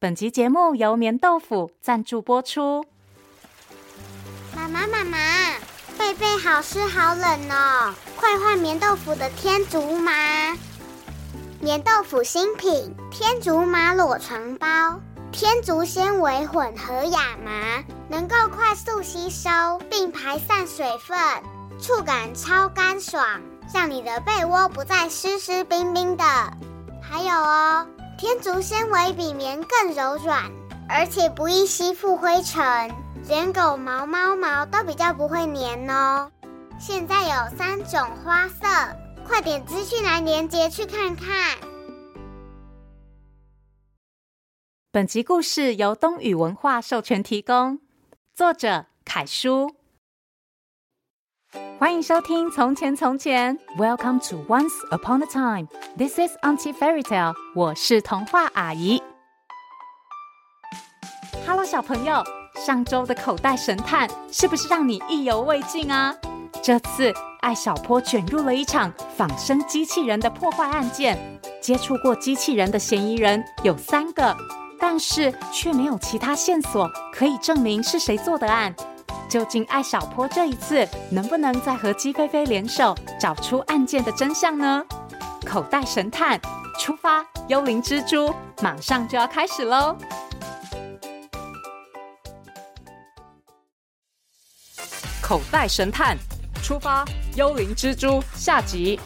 本集节目由棉豆腐赞助播出。妈妈妈妈，贝贝好湿好冷哦，快换棉豆腐的天竺麻。棉豆腐新品天竺麻裸床包，天竺纤维混合亚麻，能够快速吸收并排散水分，触感超干爽，让你的被窝不再湿湿冰冰的。还有哦。天竺纤维比棉更柔软，而且不易吸附灰尘，连狗毛、猫毛都比较不会粘哦。现在有三种花色，快点资讯来连接去看看。本集故事由东宇文化授权提供，作者凯叔。欢迎收听《从前从前》，Welcome to Once Upon a Time。This is Auntie Fairy Tale。我是童话阿姨。Hello，小朋友，上周的口袋神探是不是让你意犹未尽啊？这次艾小坡卷入了一场仿生机器人的破坏案件，接触过机器人的嫌疑人有三个，但是却没有其他线索可以证明是谁做的案。究竟艾小坡这一次能不能再和姬飞飞联手找出案件的真相呢？口袋神探出发，幽灵蜘蛛马上就要开始喽！口袋神探出发，幽灵蜘蛛下集。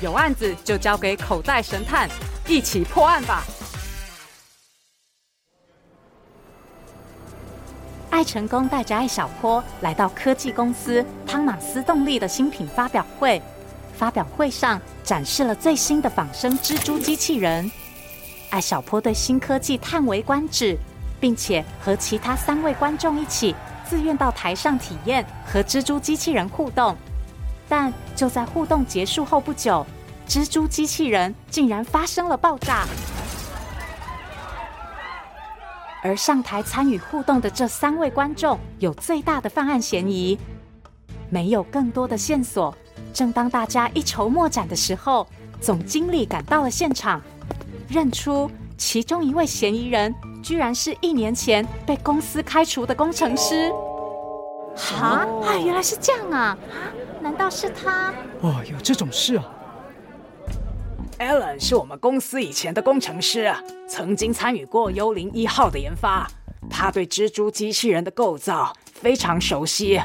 有案子就交给口袋神探，一起破案吧！艾成功带着艾小坡来到科技公司汤马斯动力的新品发表会。发表会上展示了最新的仿生蜘蛛机器人。艾小坡对新科技叹为观止，并且和其他三位观众一起自愿到台上体验和蜘蛛机器人互动。但就在互动结束后不久，蜘蛛机器人竟然发生了爆炸。而上台参与互动的这三位观众有最大的犯案嫌疑，没有更多的线索。正当大家一筹莫展的时候，总经理赶到了现场，认出其中一位嫌疑人居然是一年前被公司开除的工程师。啊啊！原来是这样啊！啊，难道是他？哦，有这种事啊！Alan 是我们公司以前的工程师，曾经参与过幽灵一号的研发。他对蜘蛛机器人的构造非常熟悉。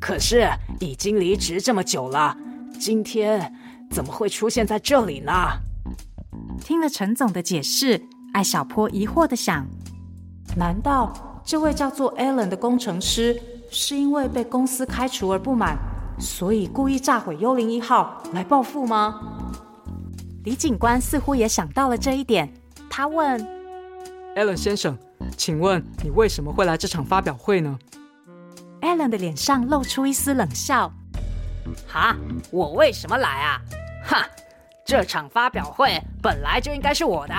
可是已经离职这么久了，今天怎么会出现在这里呢？听了陈总的解释，艾小坡疑惑的想：难道这位叫做 Alan 的工程师是因为被公司开除而不满，所以故意炸毁幽灵一号来报复吗？李警官似乎也想到了这一点，他问：“Alan 先生，请问你为什么会来这场发表会呢？”Alan 的脸上露出一丝冷笑：“哈，我为什么来啊？哈，这场发表会本来就应该是我的。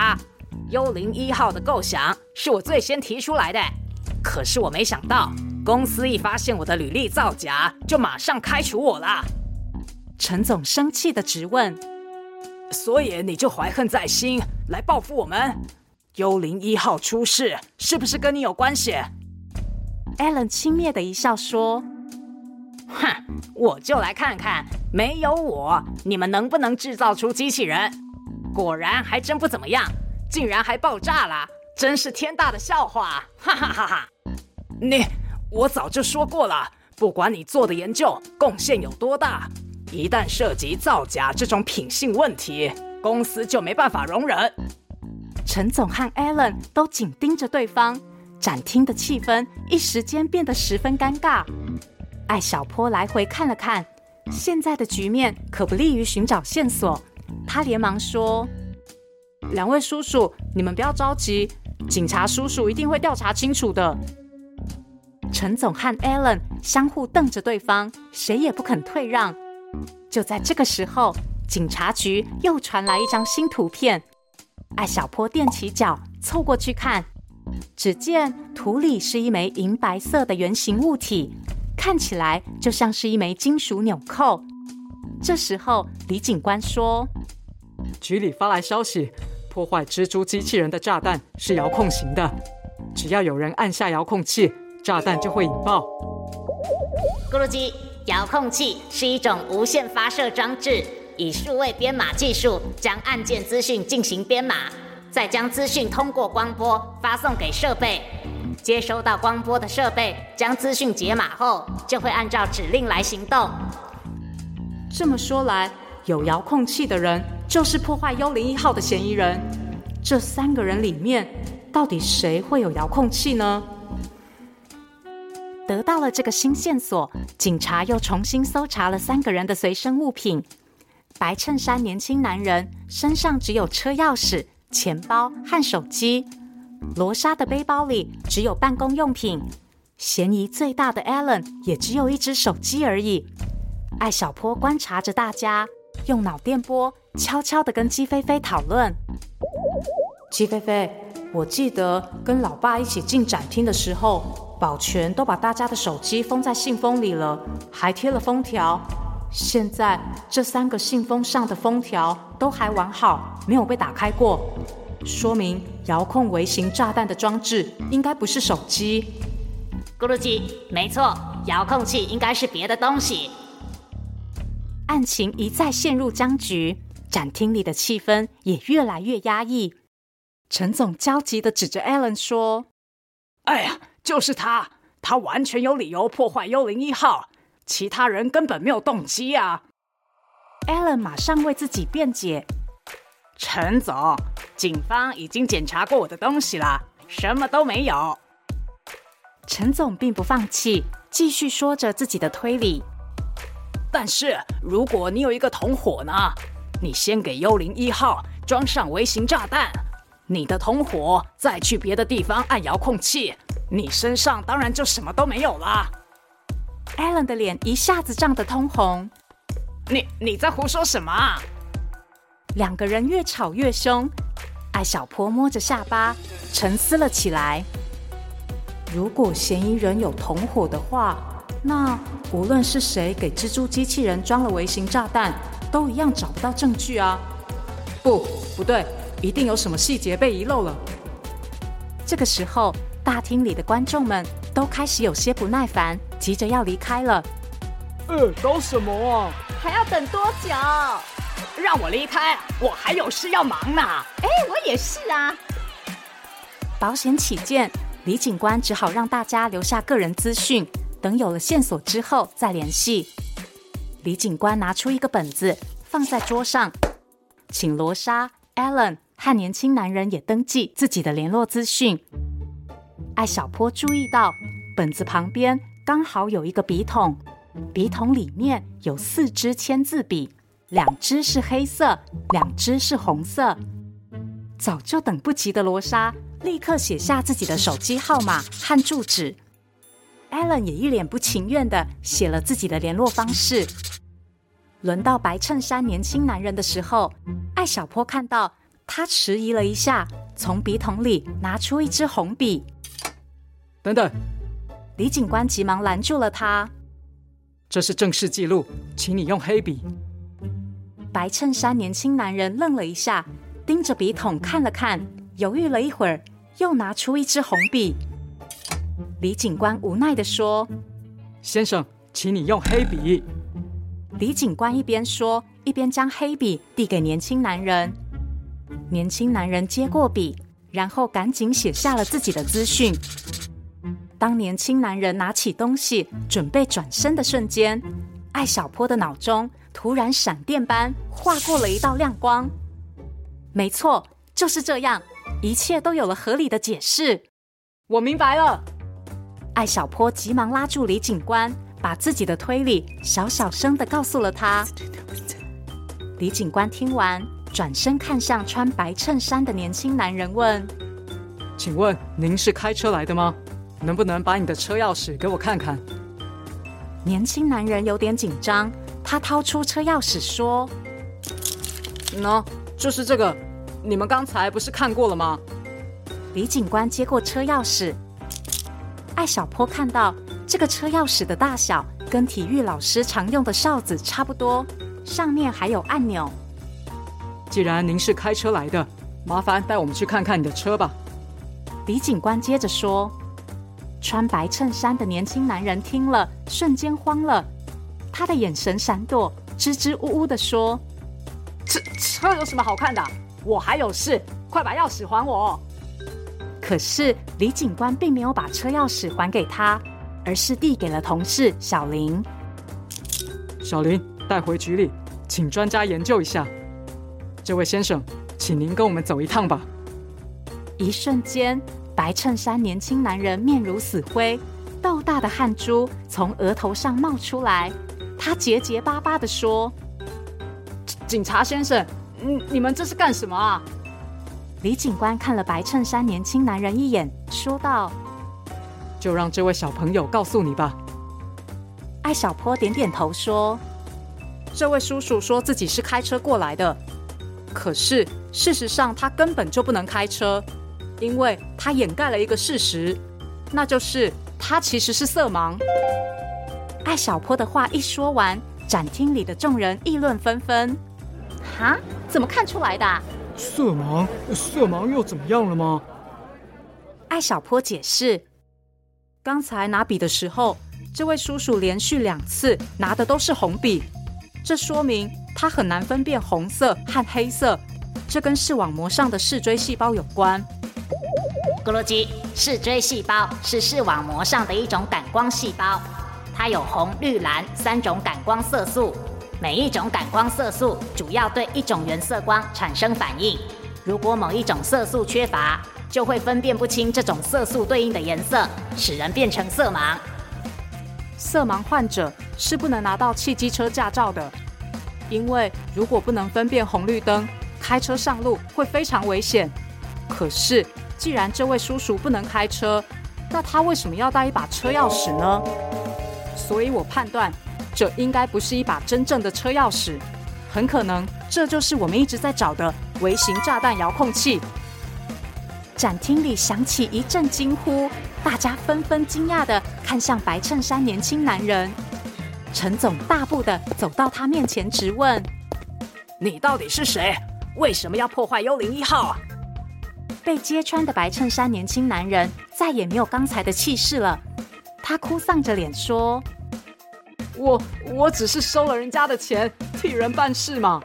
幽灵一号的构想是我最先提出来的，可是我没想到公司一发现我的履历造假，就马上开除我了。”陈总生气的质问。所以你就怀恨在心来报复我们？幽灵一号出事是不是跟你有关系？Alan 轻蔑的一笑说：“哼，我就来看看，没有我，你们能不能制造出机器人？果然还真不怎么样，竟然还爆炸了，真是天大的笑话！哈哈哈哈！你，我早就说过了，不管你做的研究贡献有多大。”一旦涉及造假这种品性问题，公司就没办法容忍。陈总和 Alan 都紧盯着对方，展厅的气氛一时间变得十分尴尬。艾小坡来回看了看，现在的局面可不利于寻找线索。他连忙说：“两位叔叔，你们不要着急，警察叔叔一定会调查清楚的。”陈总和 Alan 相互瞪着对方，谁也不肯退让。就在这个时候，警察局又传来一张新图片。艾小坡踮起脚凑过去看，只见图里是一枚银白色的圆形物体，看起来就像是一枚金属纽扣。这时候，李警官说局里发来消息，破坏蜘蛛机器人的炸弹是遥控型的，只要有人按下遥控器，炸弹就会引爆。咕噜鸡，遥控器是一种无线发射装置，以数位编码技术将按键资讯进行编码，再将资讯通过光波发送给设备。接收到光波的设备将资讯解码后，就会按照指令来行动。这么说来，有遥控器的人就是破坏幽灵一号的嫌疑人。这三个人里面，到底谁会有遥控器呢？得到了这个新线索，警察又重新搜查了三个人的随身物品。白衬衫年轻男人身上只有车钥匙、钱包和手机。罗莎的背包里只有办公用品。嫌疑最大的 Alan 也只有一只手机而已。艾小坡观察着大家，用脑电波悄悄地跟姬菲菲讨论。姬菲菲，我记得跟老爸一起进展厅的时候。保全都把大家的手机封在信封里了，还贴了封条。现在这三个信封上的封条都还完好，没有被打开过，说明遥控微型炸弹的装置应该不是手机。咕噜鸡，没错，遥控器应该是别的东西。案情一再陷入僵局，展厅里的气氛也越来越压抑。陈总焦急的指着 Alan 说：“哎呀！”就是他，他完全有理由破坏幽灵一号，其他人根本没有动机啊！Alan 马上为自己辩解：“陈总，警方已经检查过我的东西了，什么都没有。”陈总并不放弃，继续说着自己的推理：“但是如果你有一个同伙呢？你先给幽灵一号装上微型炸弹，你的同伙再去别的地方按遥控器。”你身上当然就什么都没有了。Alan 的脸一下子涨得通红。你你在胡说什么啊？两个人越吵越凶。艾小坡摸着下巴沉思了起来。如果嫌疑人有同伙的话，那无论是谁给蜘蛛机器人装了微型炸弹，都一样找不到证据啊。不，不对，一定有什么细节被遗漏了。这个时候。大厅里的观众们都开始有些不耐烦，急着要离开了。呃，搞什么啊？还要等多久？让我离开，我还有事要忙呢。哎，我也是啊。保险起见，李警官只好让大家留下个人资讯，等有了线索之后再联系。李警官拿出一个本子放在桌上，请罗莎、Alan 和年轻男人也登记自己的联络资讯。艾小坡注意到，本子旁边刚好有一个笔筒，笔筒里面有四支签字笔，两支是黑色，两支是红色。早就等不及的罗莎立刻写下自己的手机号码和住址。Alan 也一脸不情愿地写了自己的联络方式。轮到白衬衫年轻男人的时候，艾小坡看到他迟疑了一下，从笔筒里拿出一支红笔。等等，李警官急忙拦住了他。这是正式记录，请你用黑笔。白衬衫年轻男人愣了一下，盯着笔筒看了看，犹豫了一会儿，又拿出一支红笔。李警官无奈地说：“先生，请你用黑笔。”李警官一边说，一边将黑笔递给年轻男人。年轻男人接过笔，然后赶紧写下了自己的资讯。当年轻男人拿起东西准备转身的瞬间，艾小坡的脑中突然闪电般划过了一道亮光。没错，就是这样，一切都有了合理的解释。我明白了。艾小坡急忙拉住李警官，把自己的推理小小声地告诉了他。李警官听完，转身看向穿白衬衫的年轻男人，问：“请问您是开车来的吗？”能不能把你的车钥匙给我看看？年轻男人有点紧张，他掏出车钥匙说：“喏，就是这个。你们刚才不是看过了吗？”李警官接过车钥匙，艾小坡看到这个车钥匙的大小跟体育老师常用的哨子差不多，上面还有按钮。既然您是开车来的，麻烦带我们去看看你的车吧。李警官接着说：“穿白衬衫的年轻男人听了，瞬间慌了，他的眼神闪躲，支支吾吾地说：‘这车有什么好看的？我还有事，快把钥匙还我。’可是李警官并没有把车钥匙还给他，而是递给了同事小林。小林，带回局里，请专家研究一下。这位先生，请您跟我们走一趟吧。”一瞬间，白衬衫年轻男人面如死灰，豆大的汗珠从额头上冒出来。他结结巴巴地说：“警察先生，你你们这是干什么啊？”李警官看了白衬衫年轻男人一眼，说道：“就让这位小朋友告诉你吧。”艾小坡点点头说：“这位叔叔说自己是开车过来的，可是事实上他根本就不能开车。”因为他掩盖了一个事实，那就是他其实是色盲。艾小坡的话一说完，展厅里的众人议论纷纷。哈？怎么看出来的？色盲？色盲又怎么样了吗？艾小坡解释：刚才拿笔的时候，这位叔叔连续两次拿的都是红笔，这说明他很难分辨红色和黑色。这跟视网膜上的视锥细胞有关。咕噜鸡，视锥细胞是视网膜上的一种感光细胞，它有红、绿、蓝三种感光色素。每一种感光色素主要对一种原色光产生反应。如果某一种色素缺乏，就会分辨不清这种色素对应的颜色，使人变成色盲。色盲患者是不能拿到汽机车驾照的，因为如果不能分辨红绿灯，开车上路会非常危险。可是，既然这位叔叔不能开车，那他为什么要带一把车钥匙呢？所以我判断，这应该不是一把真正的车钥匙，很可能这就是我们一直在找的微型炸弹遥控器。展厅里响起一阵惊呼，大家纷纷惊讶地看向白衬衫年轻男人。陈总大步的走到他面前，直问：“你到底是谁？为什么要破坏幽灵一号啊？”被揭穿的白衬衫年轻男人再也没有刚才的气势了，他哭丧着脸说：“我我只是收了人家的钱，替人办事嘛。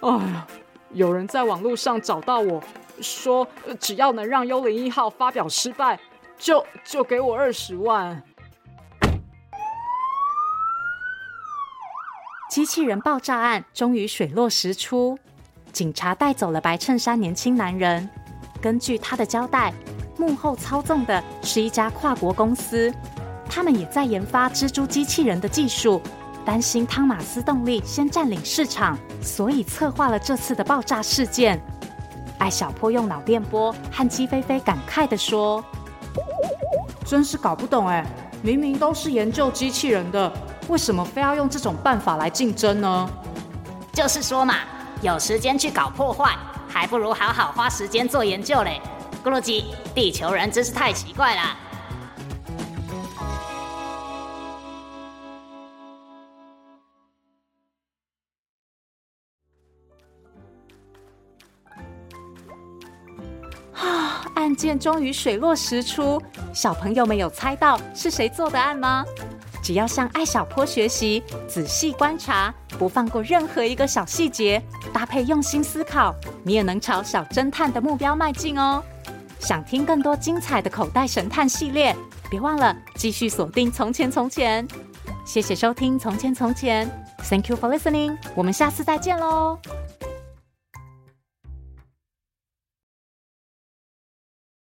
哎呀，有人在网络上找到我说，只要能让幽灵一号发表失败，就就给我二十万。”机器人爆炸案终于水落石出，警察带走了白衬衫年轻男人。根据他的交代，幕后操纵的是一家跨国公司，他们也在研发蜘蛛机器人的技术，担心汤马斯动力先占领市场，所以策划了这次的爆炸事件。艾小坡用脑电波和鸡飞飞感慨地说：“真是搞不懂哎，明明都是研究机器人的，为什么非要用这种办法来竞争呢？就是说嘛，有时间去搞破坏。”还不如好好花时间做研究嘞！咕噜鸡，地球人真是太奇怪了。啊！案件终于水落石出，小朋友们有猜到是谁做的案吗？只要向艾小坡学习，仔细观察，不放过任何一个小细节，搭配用心思考，你也能朝小侦探的目标迈进哦。想听更多精彩的口袋神探系列，别忘了继续锁定《从前从前》。谢谢收听《从前从前》，Thank you for listening。我们下次再见喽。